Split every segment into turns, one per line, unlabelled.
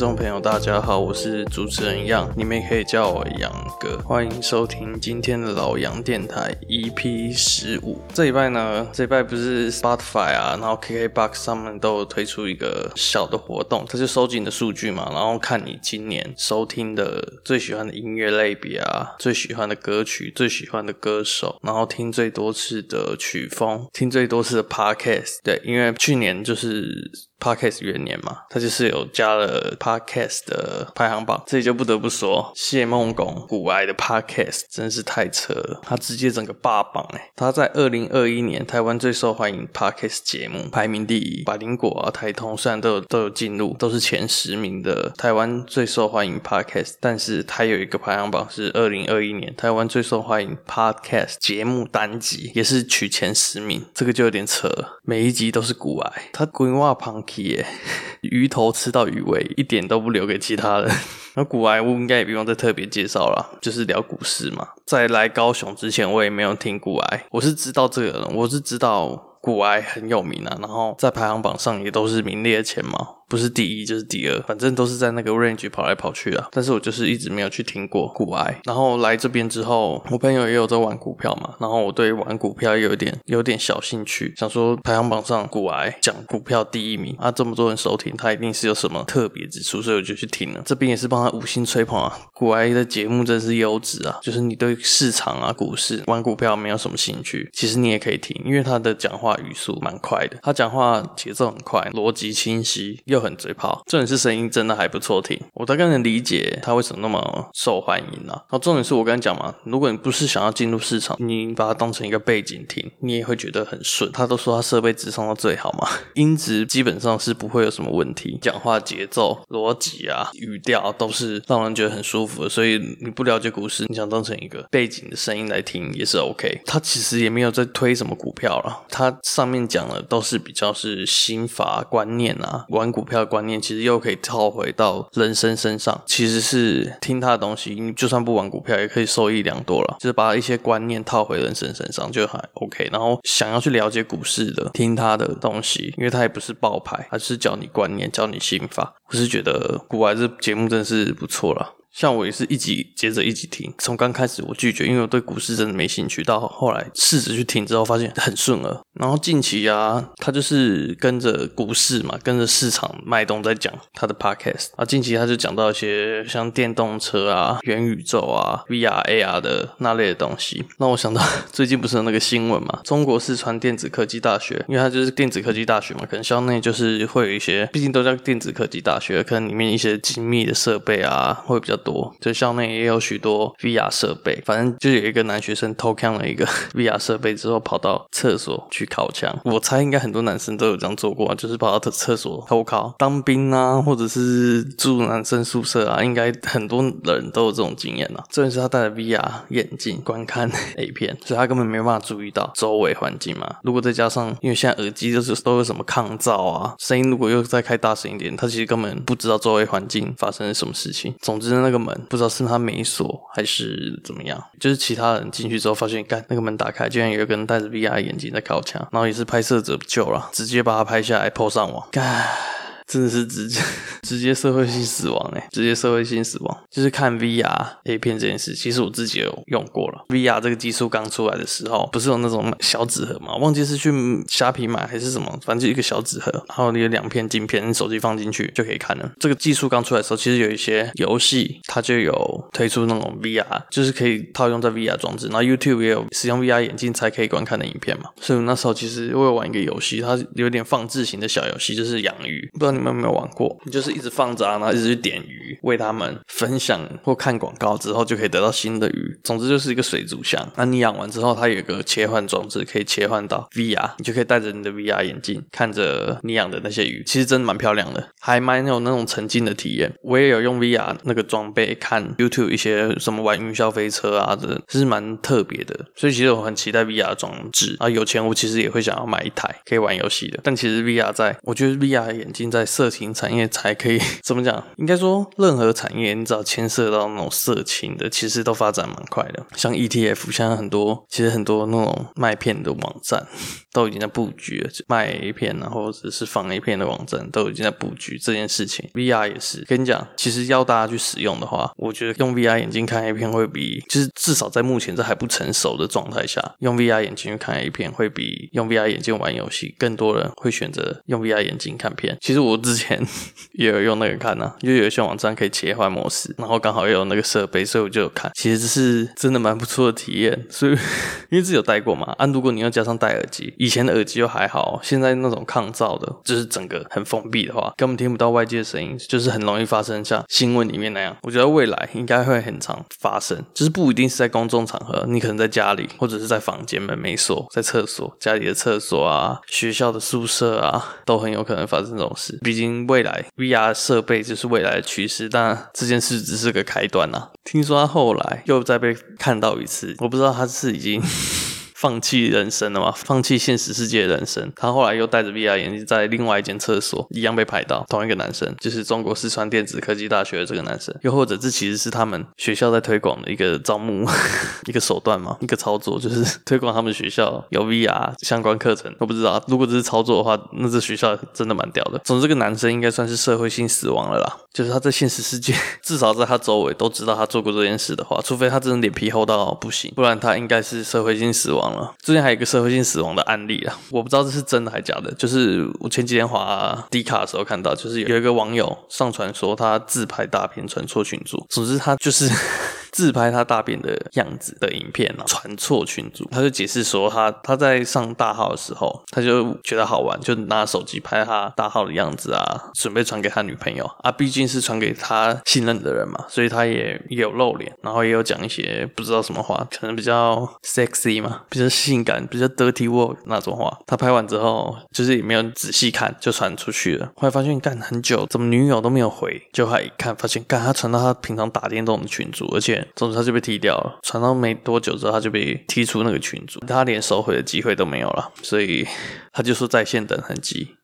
众朋友，大家好，我是主持人杨，你们也可以叫我杨哥。欢迎收听今天的老杨电台 EP 十五。这礼拜呢，这礼拜不是 Spotify 啊，然后 KKBOX 上面都有推出一个小的活动，它就收集你的数据嘛，然后看你今年收听的最喜欢的音乐类别啊，最喜欢的歌曲，最喜欢的歌手，然后听最多次的曲风，听最多次的 Podcast。对，因为去年就是。Podcast 元年嘛，他就是有加了 Podcast 的排行榜，这里就不得不说谢孟恭股癌的 Podcast 真是太扯了，他直接整个霸榜诶，他在二零二一年台湾最受欢迎 Podcast 节目排名第一，百灵果啊、台通虽然都有都有进入，都是前十名的台湾最受欢迎 Podcast，但是他有一个排行榜是二零二一年台湾最受欢迎 Podcast 节目单集，也是取前十名，这个就有点扯了，每一集都是古埃，他规划旁。鱼头吃到鱼尾，一点都不留给其他人。那古埃屋应该也不用再特别介绍了，就是聊股市嘛。在来高雄之前，我也没有听古埃，我是知道这个人，我是知道古埃很有名啊，然后在排行榜上也都是名列前茅。不是第一就是第二，反正都是在那个 range 跑来跑去啊。但是我就是一直没有去听过股癌。然后来这边之后，我朋友也有在玩股票嘛，然后我对玩股票也有点有点小兴趣，想说排行榜上股癌讲股票第一名啊，这么多人收听，他一定是有什么特别之处，所以我就去听了。这边也是帮他五星吹捧啊，股癌的节目真是优质啊。就是你对市场啊、股市、玩股票没有什么兴趣，其实你也可以听，因为他的讲话语速蛮快的，他讲话节奏很快，逻辑清晰又。很嘴炮，重点是声音真的还不错听，我大概能理解他为什么那么受欢迎啊。然后重点是我跟你讲嘛，如果你不是想要进入市场，你把它当成一个背景听，你也会觉得很顺。他都说他设备直送到最好嘛，音质基本上是不会有什么问题，讲话节奏、逻辑啊、语调都是让人觉得很舒服的。所以你不了解股市，你想当成一个背景的声音来听也是 OK。他其实也没有在推什么股票了，他上面讲的都是比较是心法观念啊，玩股。票的观念其实又可以套回到人生身上，其实是听他的东西，你就算不玩股票也可以受益良多了。就是把一些观念套回人生身上就还 OK。然后想要去了解股市的，听他的东西，因为他也不是爆牌，而是教你观念，教你心法。我是觉得股癌这节目真是不错了。像我也是一集接着一集听，从刚开始我拒绝，因为我对股市真的没兴趣，到后来试着去听之后，发现很顺耳。然后近期啊，他就是跟着股市嘛，跟着市场脉动在讲他的 podcast 啊。近期他就讲到一些像电动车啊、元宇宙啊、VR、AR 的那类的东西，让我想到 最近不是有那个新闻嘛，中国四川电子科技大学，因为它就是电子科技大学嘛，可能校内就是会有一些，毕竟都叫电子科技大学，可能里面一些精密的设备啊会比较多，就校内也有许多 VR 设备。反正就有一个男学生偷看了一个 VR 设备之后，跑到厕所去靠墙。我猜应该很多男生都有这样做过，就是跑到厕所偷靠。当兵啊，或者是住男生宿舍啊，应该很多人都有这种经验啊。这边是他戴着 VR 眼镜观看 A 片，所以他根本没有办法注意到周围环境嘛。如果再加上，因为现在耳机就是都有什么抗噪啊，声音如果又再开大声一点，他其实根本不知道周围环境发生了什么事情。总之呢那个门不知道是他没锁还是怎么样，就是其他人进去之后发现，看那个门打开，竟然有一个人戴着 VR 眼镜在靠墙，然后也是拍摄者不救了，直接把他拍下来 PO 上网，真的是直接 直接社会性死亡哎，直接社会性死亡，就是看 VR A 片这件事，其实我自己有用过了。VR 这个技术刚出来的时候，不是有那种小纸盒吗？忘记是去虾皮买还是什么，反正就一个小纸盒，然后你有两片镜片，你手机放进去就可以看了。这个技术刚出来的时候，其实有一些游戏它就有推出那种 VR，就是可以套用在 VR 装置，然后 YouTube 也有使用 VR 眼镜才可以观看的影片嘛。所以那时候其实我有玩一个游戏，它有点放置型的小游戏，就是养鱼，不知道你。你们有没有玩过？你就是一直放着啊，然后一直去点鱼，喂他们，分享或看广告之后就可以得到新的鱼。总之就是一个水族箱。那你养完之后，它有一个切换装置，可以切换到 VR，你就可以戴着你的 VR 眼镜看着你养的那些鱼。其实真的蛮漂亮的，还蛮有那种沉浸的体验。我也有用 VR 那个装备看 YouTube 一些什么玩云霄飞车啊的，是蛮特别的。所以其实我很期待 VR 装置啊。有钱我其实也会想要买一台可以玩游戏的。但其实 VR 在，我觉得 VR 眼镜在色情产业才可以 怎么讲？应该说，任何产业你只要牵涉到那种色情的，其实都发展蛮快的。像 ETF，现在很多其实很多那种卖片的网站 都已经在布局，卖 A 片啊，或者是放 A 片的网站都已经在布局这件事情。VR 也是，跟你讲，其实要大家去使用的话，我觉得用 VR 眼镜看 A 片会比，就是至少在目前这还不成熟的状态下，用 VR 眼镜去看 A 片会比用 VR 眼镜玩游戏，更多人会选择用 VR 眼镜看片。其实我之前 也有用那个看啊，因为有一些网站可以切换模式，然后刚好又有那个设备，所以我就有看。其实这是真的蛮不错的体验，所以 因为自己有戴过嘛。啊，如果你要加上戴耳机，以前的耳机又还好，现在那种抗噪的，就是整个很封闭的话，根本听不到外界的声音，就是很容易发生像新闻里面那样。我觉得未来应该会很常发生，就是不一定是在公众场合，你可能在家里或者是在房间门没锁，在厕所、家里的厕所啊、学校的宿舍啊，都很有可能发生这种事。毕竟未来 VR 设备就是未来的趋势，但这件事只是个开端啊。听说他后来又再被看到一次，我不知道他是已经。放弃人生了嘛？放弃现实世界的人生。他后来又戴着 VR 眼镜，在另外一间厕所一样被拍到，同一个男生，就是中国四川电子科技大学的这个男生。又或者这其实是他们学校在推广的一个招募 一个手段嘛，一个操作，就是推广他们学校有 VR 相关课程。我不知道，如果这是操作的话，那这学校真的蛮屌的。总之，这个男生应该算是社会性死亡了啦。就是他在现实世界，至少在他周围都知道他做过这件事的话，除非他真的脸皮厚到不行，不然他应该是社会性死亡。之前还有一个社会性死亡的案例啊，我不知道这是真的还是假的。就是我前几天滑 D 卡的时候看到，就是有一个网友上传说他自拍大片传错群组，总之他就是。自拍他大便的样子的影片，传错群组，他就解释说他他在上大号的时候，他就觉得好玩，就拿手机拍他大号的样子啊，准备传给他女朋友啊，毕竟是传给他信任的人嘛，所以他也也有露脸，然后也有讲一些不知道什么话，可能比较 sexy 嘛，比较性感，比较 dirty work 那种话。他拍完之后，就是也没有仔细看，就传出去了。后来发现干很久，怎么女友都没有回，就他一看，发现干他传到他平常打电动的群组，而且。总之他就被踢掉了，传到没多久之后，他就被踢出那个群组，他连收回的机会都没有了，所以 他就说在线等很急。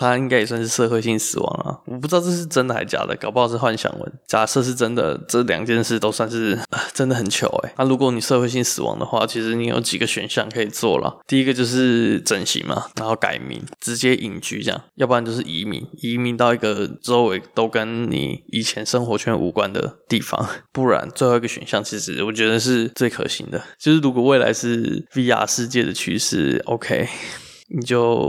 他应该也算是社会性死亡了，我不知道这是真的还是假的，搞不好是幻想文。假设是真的，这两件事都算是真的很糗哎。那如果你社会性死亡的话，其实你有几个选项可以做了。第一个就是整形嘛，然后改名，直接隐居这样；要不然就是移民，移民到一个周围都跟你以前生活圈无关的地方。不然最后一个选项，其实我觉得是最可行的，就是如果未来是 VR 世界的趋势，OK。你就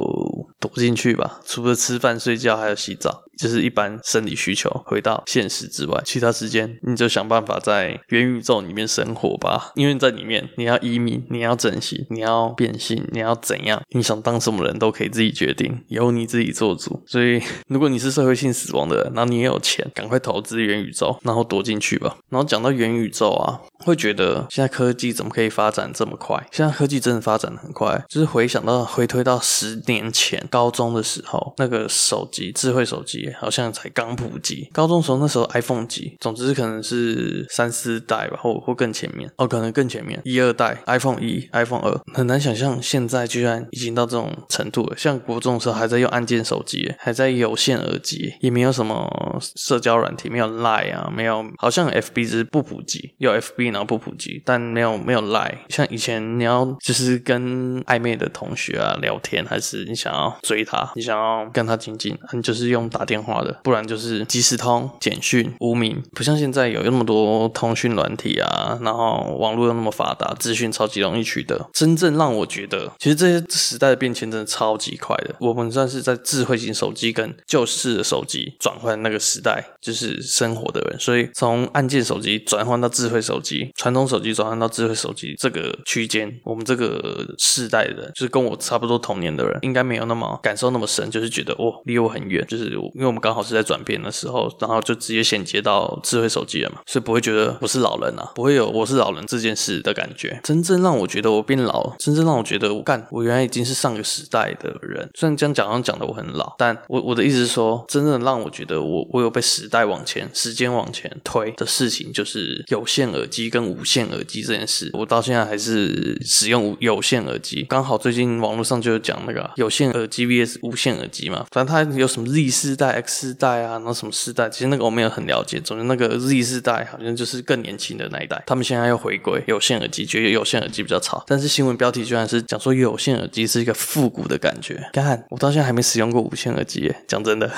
躲进去吧，除了吃饭、睡觉，还有洗澡。就是一般生理需求，回到现实之外，其他时间你就想办法在元宇宙里面生活吧。因为在里面，你要移民，你要整形，你要变性，你要怎样，你想当什么人都可以自己决定，由你自己做主。所以，如果你是社会性死亡的人，然后你也有钱，赶快投资元宇宙，然后躲进去吧。然后讲到元宇宙啊，会觉得现在科技怎么可以发展这么快？现在科技真的发展的很快，就是回想到回推到十年前高中的时候，那个手机，智慧手机。好像才刚普及，高中时候那时候 iPhone 几，总之可能是三四代吧，或或更前面哦，可能更前面一二代 iPhone 一、iPhone 二，很难想象现在居然已经到这种程度了。像国中的时候还在用按键手机，还在有线耳机，也没有什么社交软体，没有 Line 啊，没有，好像 FB 只是不普及，有 FB 然后不普及，但没有没有 Line。像以前你要就是跟暧昧的同学啊聊天，还是你想要追他，你想要跟他亲近，你就是用打电话的，不然就是即时通、简讯、无名，不像现在有那么多通讯软体啊，然后网络又那么发达，资讯超级容易取得。真正让我觉得，其实这些时代的变迁真的超级快的。我们算是在智慧型手机跟旧式的手机转换那个时代，就是生活的人。所以从按键手机转换到智慧手机，传统手机转换到智慧手机这个区间，我们这个世代的人，就是跟我差不多同年的人，应该没有那么感受那么深，就是觉得哦，离我很远，就是因因为我们刚好是在转变的时候，然后就直接衔接到智慧手机了嘛，所以不会觉得我是老人啊，不会有我是老人这件事的感觉。真正让我觉得我变老，真正让我觉得我干，我原来已经是上个时代的人。虽然这样讲好像讲的我很老，但我我的意思是说，真正让我觉得我我有被时代往前、时间往前推的事情，就是有线耳机跟无线耳机这件事。我到现在还是使用有线耳机。刚好最近网络上就有讲那个有线耳机 vs 无线耳机嘛，反正它有什么 Z 世代、X 世代啊，然后什么世代，其实那个我没有很了解。总之那个 Z 世代好像就是更年轻的那一代，他们现在又回归有线耳机，觉得有线耳机比较潮。但是新闻标题居然是讲说有线耳机是一个复古的感觉。干，我到现在还没使用过无线耳机耶，讲真的。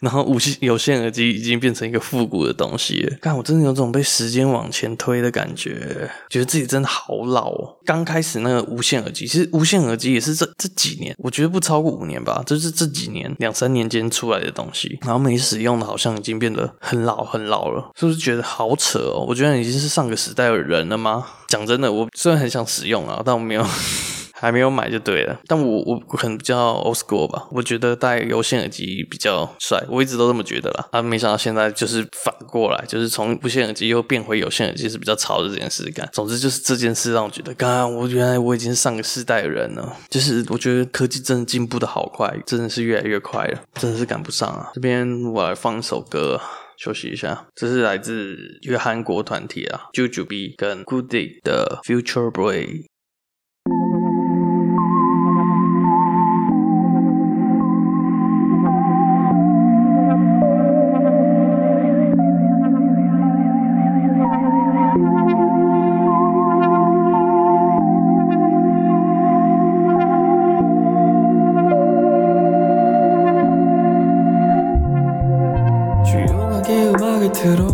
然后无线有线耳机已经变成一个复古的东西了，看我真的有种被时间往前推的感觉，觉得自己真的好老哦。刚开始那个无线耳机，其实无线耳机也是这这几年，我觉得不超过五年吧，就是这几年两三年间出来的东西。然后没使用的，好像已经变得很老很老了，是不是觉得好扯哦？我觉得已经是上个时代的人了吗？讲真的，我虽然很想使用啊，但我没有。还没有买就对了，但我我可能比较 old school 吧，我觉得戴有线耳机比较帅，我一直都这么觉得啦。啊，没想到现在就是反过来，就是从无线耳机又变回有线耳机是比较潮的这件事干。总之就是这件事让我觉得，刚刚我原来我已经是上个世代的人了。就是我觉得科技真的进步的好快，真的是越来越快了，真的是赶不上啊。这边我来放一首歌休息一下，这是来自一个韩国团体啊，Jujubee 跟 Goody 的 Future Boy。
끝으로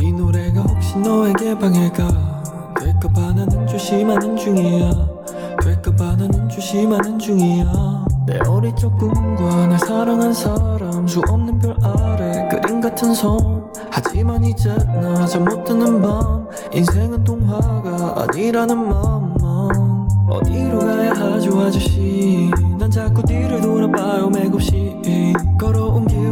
이 노래가 혹시 너에게 방해가 될까봐 나는 조심하는 중이야. 될까봐 나는 조심하는 중이야. 내 어릴 적 꿈과 날 사랑한 사람 수 없는 별 아래 그림 같은 손 하지만 이제 나 잘 못드는 밤 인생은 동화가 아니라는 맘만. 어디로 가야 하죠 아저씨? 난 자꾸 뒤를 돌아봐요 맥없이. 걸어온 길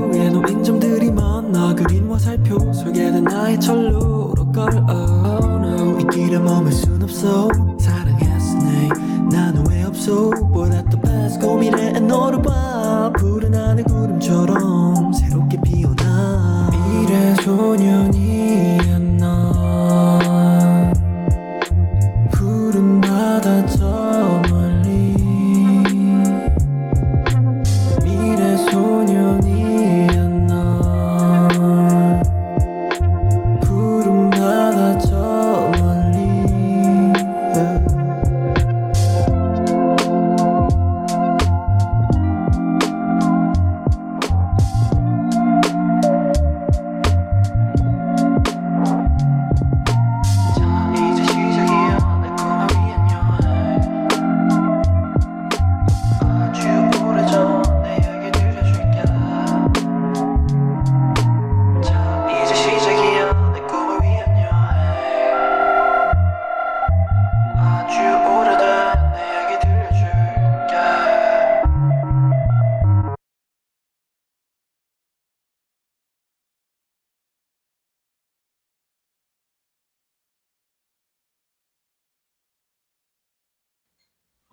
속에 든 나의 철로로 걸어 oh, oh, no. 이 길에 머물 순 없어. 사랑했으니 는왜 없어. 보다 더 best 고민해. 너를 봐. 푸른 하늘 구름처럼 새롭게 피어나. 미래 소년이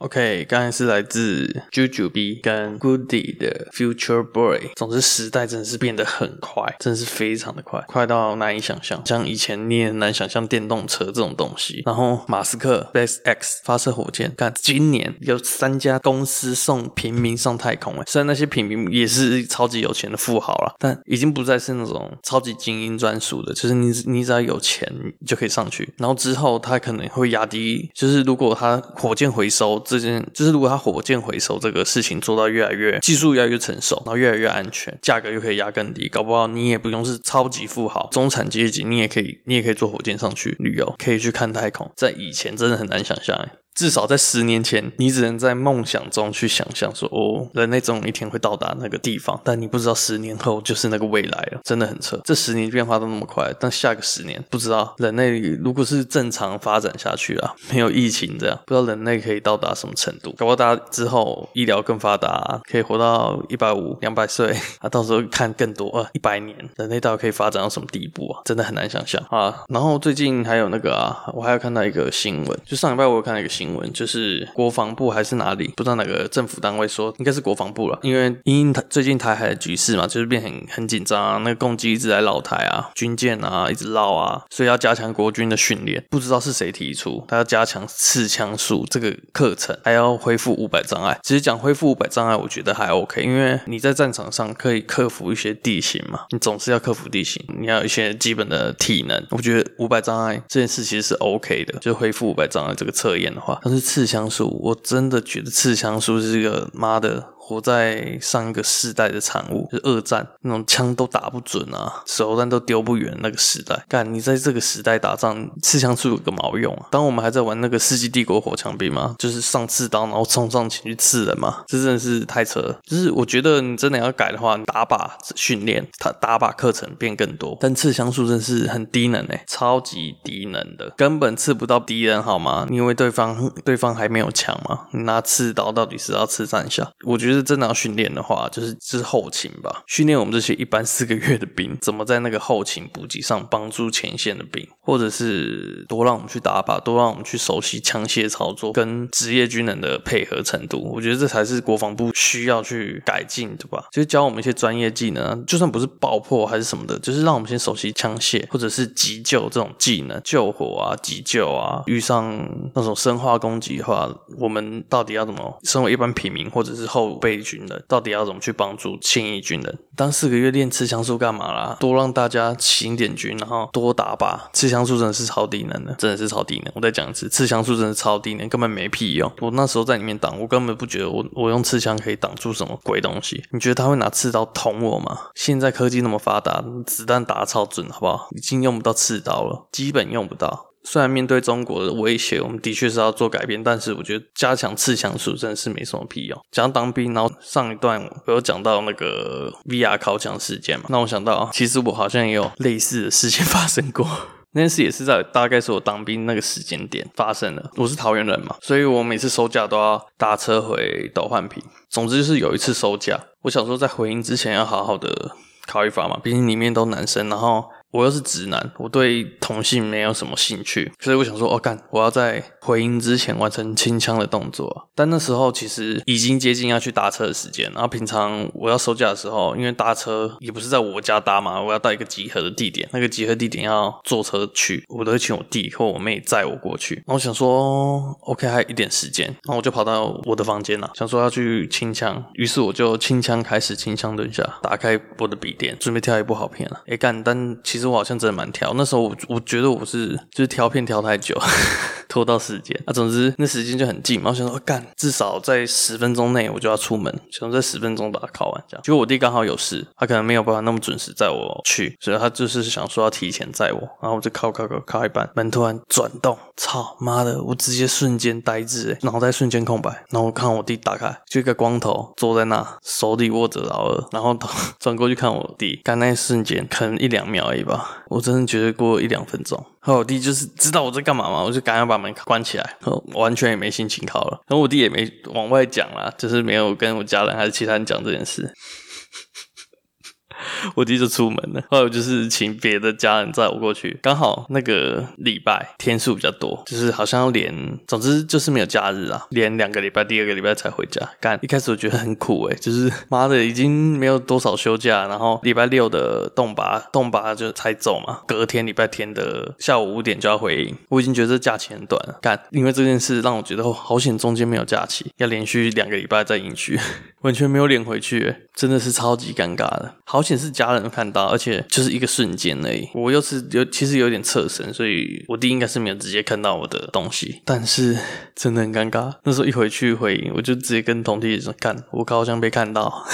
OK，刚才是来自 Juju B 跟 Goody 的 Future Boy。总之，时代真的是变得很快，真的是非常的快，快到难以想象。像以前你也很难想象电动车这种东西。然后，马斯克 SpaceX 发射火箭，看今年有三家公司送平民上太空。哎，虽然那些平民也是超级有钱的富豪了，但已经不再是那种超级精英专属的，就是你你只要有钱就可以上去。然后之后他可能会压低，就是如果他火箭回收。这就是，如果它火箭回收这个事情做到越来越技术越来越成熟，然后越来越安全，价格又可以压更低，搞不好你也不用是超级富豪，中产阶级你也可以，你也可以坐火箭上去旅游，可以去看太空。在以前真的很难想象，至少在十年前，你只能在梦想中去想象说，哦，人类总有一天会到达那个地方，但你不知道十年后就是那个未来了，真的很扯。这十年变化都那么快，但下个十年不知道人类如果是正常发展下去啊，没有疫情这样，不知道人类可以到达什么程度。搞不好之后医疗更发达，可以活到一百五、两百岁，啊，到时候看更多啊，一百年，人类到底可以发展到什么地步啊？真的很难想象啊。然后最近还有那个啊，我还有看到一个新闻，就上礼拜我有看到一个新闻，就是国防部还是哪里，不知道哪个政府单位说，应该是国防部了，因为因台最近台海的局势嘛，就是变很很紧张啊，那个共机一直在绕台啊，军舰啊一直绕啊，所以要加强国军的训练。不知道是谁提出，他要加强刺枪术这个课程，还要恢复五百障碍。其实讲恢复五百障碍，我觉得还 OK，因为你在战场上可以克服一些地形嘛，你总是要克服地形，你要有一些基本的体能。我觉得五百障碍这件事其实是 OK 的，就恢复五百障碍这个测验的话，他是刺枪术，我真的觉得刺枪术是一个妈的。活在上一个世代的产物，是二战那种枪都打不准啊，手榴弹都丢不远那个时代。干，你在这个时代打仗，刺枪术有个毛用啊？当我们还在玩那个《世纪帝国火枪兵》吗，就是上刺刀，然后冲上前去刺人嘛，这真的是太扯了。就是我觉得你真的要改的话，打靶训练，他打靶课程变更多。但刺枪术真是很低能诶、超级低能的，根本刺不到敌人好吗？因为对方对方还没有枪嘛，你拿刺刀到底是要刺三下？我觉得。真的要训练的话，就是是后勤吧。训练我们这些一般四个月的兵，怎么在那个后勤补给上帮助前线的兵，或者是多让我们去打靶，多让我们去熟悉枪械操作跟职业军人的配合程度。我觉得这才是国防部需要去改进的吧。就是教我们一些专业技能，就算不是爆破还是什么的，就是让我们先熟悉枪械或者是急救这种技能，救火啊、急救啊，遇上那种生化攻击的话，我们到底要怎么？身为一般平民或者是后备。军人到底要怎么去帮助现役军人？当四个月练刺枪术干嘛啦？多让大家勤点军，然后多打靶。刺枪术真的是超低能的，真的是超低能。我再讲一次，刺枪术真的是超低能，根本没屁用。我那时候在里面挡，我根本不觉得我我用刺枪可以挡住什么鬼东西。你觉得他会拿刺刀捅我吗？现在科技那么发达，子弹打得超准，好不好？已经用不到刺刀了，基本用不到。虽然面对中国的威胁，我们的确是要做改变，但是我觉得加强刺枪术真的是没什么屁用。讲到当兵，然后上一段我有讲到那个 VR 靠墙事件嘛，那我想到其实我好像也有类似的事情 发生过。那件事也是在大概是我当兵那个时间点发生的。我是桃园人嘛，所以我每次收假都要搭车回斗焕坪。总之就是有一次收假，我想说在回营之前要好好的考一发嘛，毕竟里面都男生，然后。我又是直男，我对同性没有什么兴趣，所以我想说，哦干，我要在回音之前完成清枪的动作。但那时候其实已经接近要去搭车的时间，然后平常我要收假的时候，因为搭车也不是在我家搭嘛，我要到一个集合的地点，那个集合地点要坐车去，我都会请我弟或我妹载我过去。然后我想说，OK，还有一点时间，然后我就跑到我的房间了，想说要去清枪，于是我就清枪开始清枪蹲下，打开我的笔电，准备挑一部好片了。哎干，但其其实我好像真的蛮挑，那时候我我觉得我是就是挑片挑太久，拖到时间。啊、总之那时间就很近嘛，我想说干，至少在十分钟内我就要出门，想在十分钟把它考完这样。结果我弟刚好有事，他可能没有办法那么准时载我去，所以他就是想说要提前载我。然后我就考考考考一半，门突然转动，操妈的，我直接瞬间呆滞，脑袋瞬间空白。然后我看我弟打开，就一个光头坐在那，手里握着老二，然后转过去看我弟，干那一瞬间可能一两秒而已。我真的觉得过一两分钟，然后我弟就是知道我在干嘛嘛，我就赶快把门关起来，然后完全也没心情考了，然后我弟也没往外讲啦，就是没有跟我家人还是其他人讲这件事。我弟就出门了，后来我就是请别的家人载我过去，刚好那个礼拜天数比较多，就是好像连，总之就是没有假日啊，连两个礼拜，第二个礼拜才回家。干，一开始我觉得很苦诶、就是妈的已经没有多少休假，然后礼拜六的动拔动拔就才走嘛，隔天礼拜天的下午五点就要回营，我已经觉得这假期很短了。干，因为这件事让我觉得，好险中间没有假期，要连续两个礼拜在营区，完全没有脸回去、真的是超级尴尬的，好险是。家人看到，而且就是一个瞬间而已。我又是有，其实有点侧身，所以我弟应该是没有直接看到我的东西。但是真的很尴尬。那时候一回去回应，我就直接跟同弟说：“干，我好像被看到。”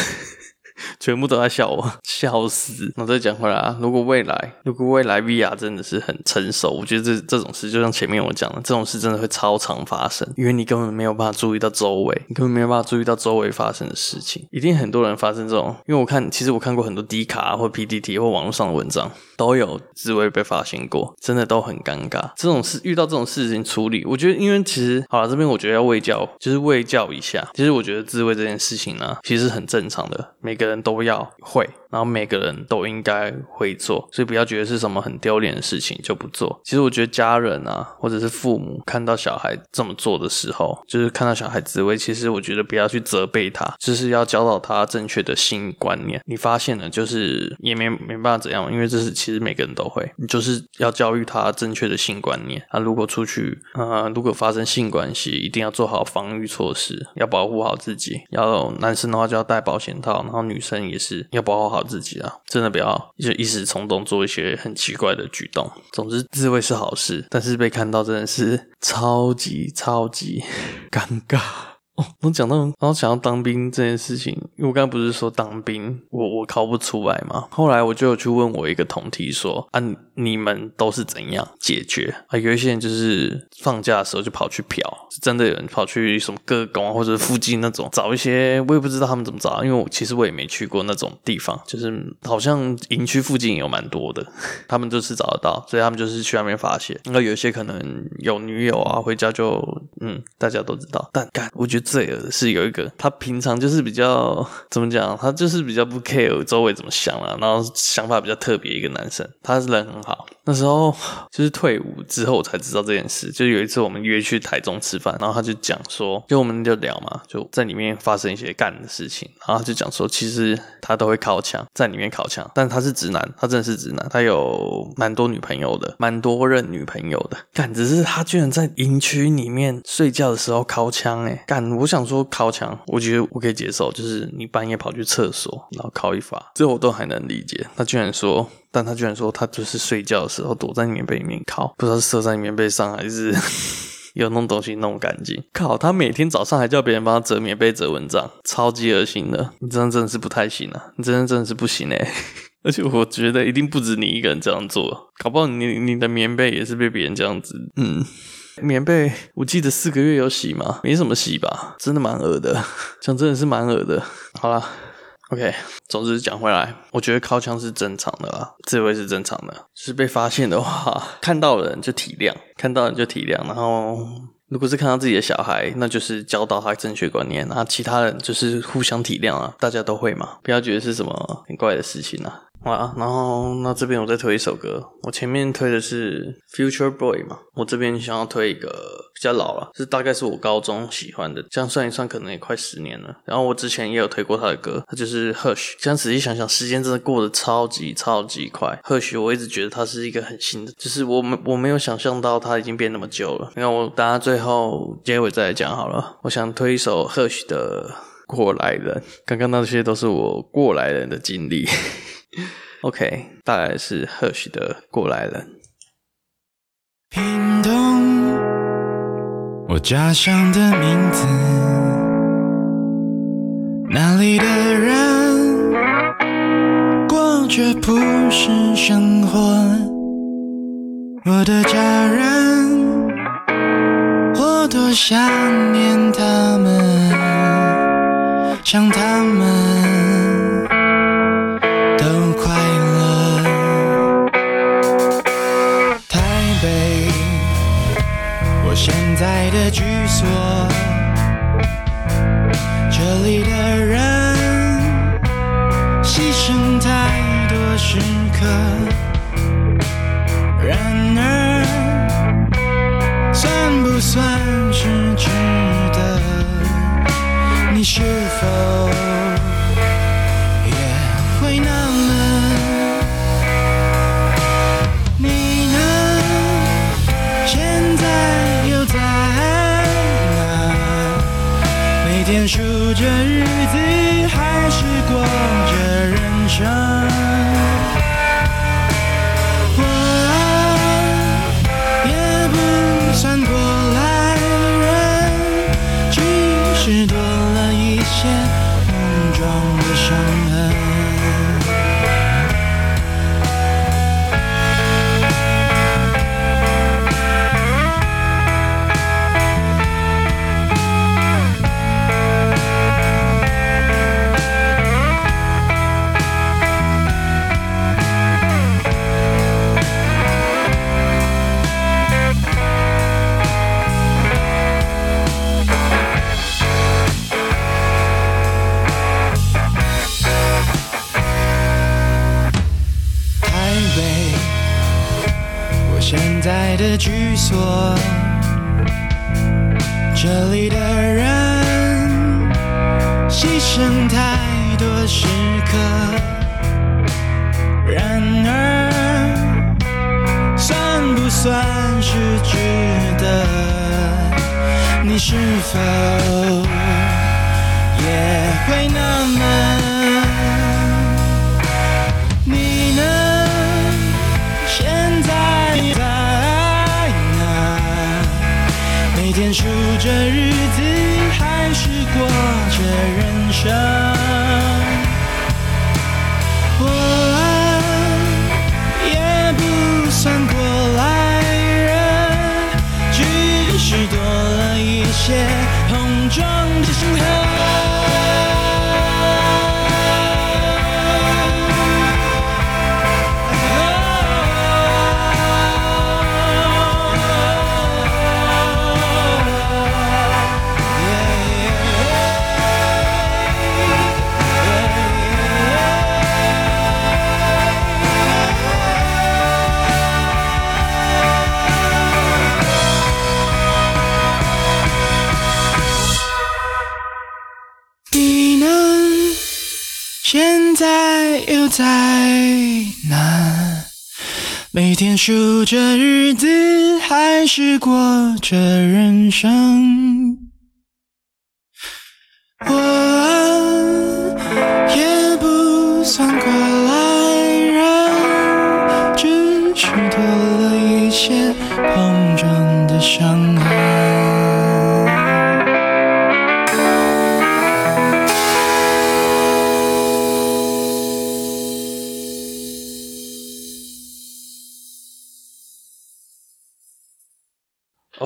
全部都在笑我，笑死！那再讲回来啊，如果未来，如果未来 VR 真的是很成熟，我觉得这这种事，就像前面我讲的，这种事真的会超常发生，因为你根本没有办法注意到周围，你根本没有办法注意到周围发生的事情，一定很多人发生这种。因为我看，其实我看过很多 D 卡或 PTT 或网络上的文章，都有自慰被发现过，真的都很尴尬。这种事遇到这种事情处理，我觉得，因为其实好了，这边我觉得要喂教，就是喂教一下。其实我觉得自慰这件事情呢、其实很正常的，每个人都要会。然后每个人都应该会做，所以不要觉得是什么很丢脸的事情就不做。其实我觉得家人啊，或者是父母看到小孩这么做的时候，就是看到小孩自慰，其实我觉得不要去责备他，就是要教导他正确的性观念。你发现了，就是也没没办法怎样，因为这是其实每个人都会，你就是要教育他正确的性观念。啊，如果出去，呃，如果发生性关系，一定要做好防御措施，要保护好自己。要男生的话就要戴保险套，然后女生也是要保护好自己啊，真的不要就一时冲动做一些很奇怪的举动。总之，自慰是好事，但是被看到真的是超级超级尴尬。哦，我讲到，然后想要当兵这件事情，因为我刚刚不是说当兵，我我考不出来嘛。后来我就有去问我一个同题说，啊，你们都是怎样解决啊？有一些人就是放假的时候就跑去嫖，是真的有人跑去什么各工或者附近那种找一些，我也不知道他们怎么找，因为我其实我也没去过那种地方，就是好像营区附近有蛮多的，他们就是找得到，所以他们就是去那边发泄。那有一些可能有女友啊，回家就嗯，大家都知道，但干，我觉得。罪恶是有一个，他平常就是比较 怎么讲，他就是比较不 care 周围怎么想了，然后想法比较特别一个男生，他是人很好。那时候就是退伍之后才知道这件事，就有一次我们约去台中吃饭，然后他就讲说，就我们就聊嘛，就在里面发生一些干的事情，然后他就讲说，其实他都会靠枪，在里面靠枪，但他是直男，他真的是直男，他有蛮多女朋友的，蛮多任女朋友的，干，只是他居然在营区里面睡觉的时候靠枪，诶干。我想说靠墙，我觉得我可以接受，就是你半夜跑去厕所，然后靠一发，这我都还能理解。他居然说，但他居然说他就是睡觉的时候躲在棉被里面靠，不知道是射在棉被上还是 有弄东西弄干净。靠，他每天早上还叫别人帮他折棉被、折蚊帐，超级恶心的。你真的真的是不太行啊，你真的真的是不行哎。而且我觉得一定不止你一个人这样做，搞不好你你的棉被也是被别人这样子，嗯。棉被，我记得四个月有洗吗？没什么洗吧，真的蛮恶的，讲真的是蛮恶的。好啦，OK，总之讲回来，我觉得靠枪是正常的啦，自慰是正常的。是被发现的话，看到人就体谅，看到人就体谅，然后如果是看到自己的小孩，那就是教导他正确观念，然后其他人就是互相体谅啊，大家都会嘛，不要觉得是什么很怪的事情啊。啊，然后那这边我再推一首歌，我前面推的是 Future Boy 嘛，我这边想要推一个比较老了，是大概是我高中喜欢的，这样算一算可能也快十年了。然后我之前也有推过他的歌，他就是 Hush。这样仔细想想，时间真的过得超级超级快。Hush 我一直觉得他是一个很新的，就是我没我没有想象到他已经变那么久了。那我等下最后结尾再来讲好了。我想推一首 Hush 的过来人，刚刚那些都是我过来人的经历。OK，大概是 Hush 的过来人。
屏东，我家乡的名字，那里的人过着朴实生活。我的家人，我多想念他们，走也会那么？每天数着日子，还是过着人生？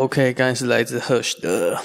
OK，刚才是来自 Hush 的。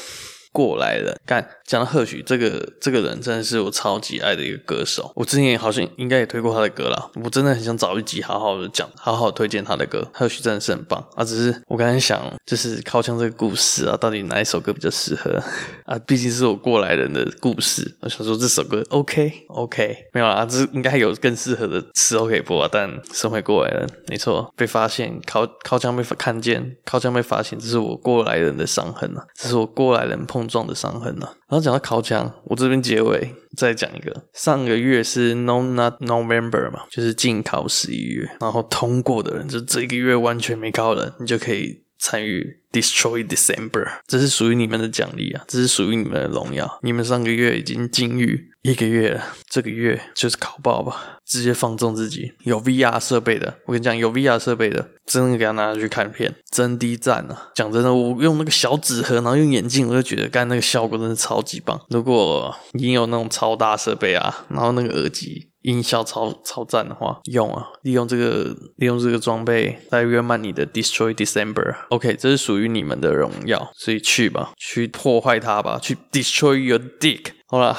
过来人，干讲到贺许这个这个人，真的是我超级爱的一个歌手。我之前好像应该也推过他的歌啦。我真的很想找一集好好的讲，好好推荐他的歌。贺许真的是很棒啊！只是我刚才想，就是靠枪这个故事啊，到底哪一首歌比较适合 啊？毕竟是我过来人的故事，我想说这首歌 OK OK 没有啊，这应该有更适合的时候可以播啊。但身为过来人，没错，被发现靠靠枪被看见，靠枪被发现，这是我过来人的伤痕啊，这是我过来人碰。撞的伤痕呢、啊？然后讲到考枪，我这边结尾再讲一个。上个月是 No Not November 嘛，就是进考十一月，然后通过的人，就这个月完全没考的人，你就可以参与 Destroy December，这是属于你们的奖励啊，这是属于你们的荣耀。你们上个月已经禁欲一个月了，这个月就是考爆吧，直接放纵自己。有 VR 设备的，我跟你讲，有 VR 设备的，真的给他拿去看片，真的赞啊！讲真的，我用那个小纸盒，然后用眼镜，我就觉得刚那个效果真的超级棒。如果你有那种超大设备啊，然后那个耳机音效超超赞的话，用啊，利用这个利用这个装备来圆满你的 Destroy December。OK，这是属于你们的荣耀，所以去吧，去破坏它吧，去 Destroy your dick。好了。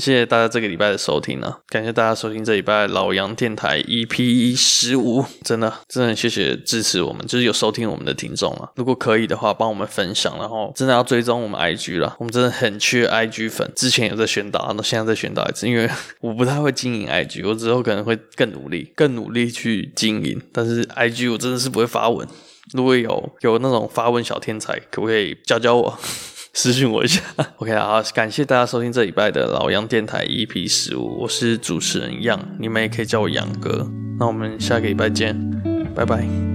谢谢大家这个礼拜的收听啊！感谢大家收听这礼拜老杨电台 EP 十五，真的真的很谢谢支持我们，就是有收听我们的听众啊。如果可以的话，帮我们分享，然后真的要追踪我们 IG 了，我们真的很缺 IG 粉。之前有在宣导，那现在再宣导一次，因为我不太会经营 IG，我之后可能会更努力，更努力去经营。但是 IG 我真的是不会发文，如果有有那种发文小天才，可不可以教教我？私信我一下，OK 啊，感谢大家收听这礼拜的老杨电台 EP 十五，我是主持人杨，你们也可以叫我杨哥，那我们下个礼拜见，拜拜。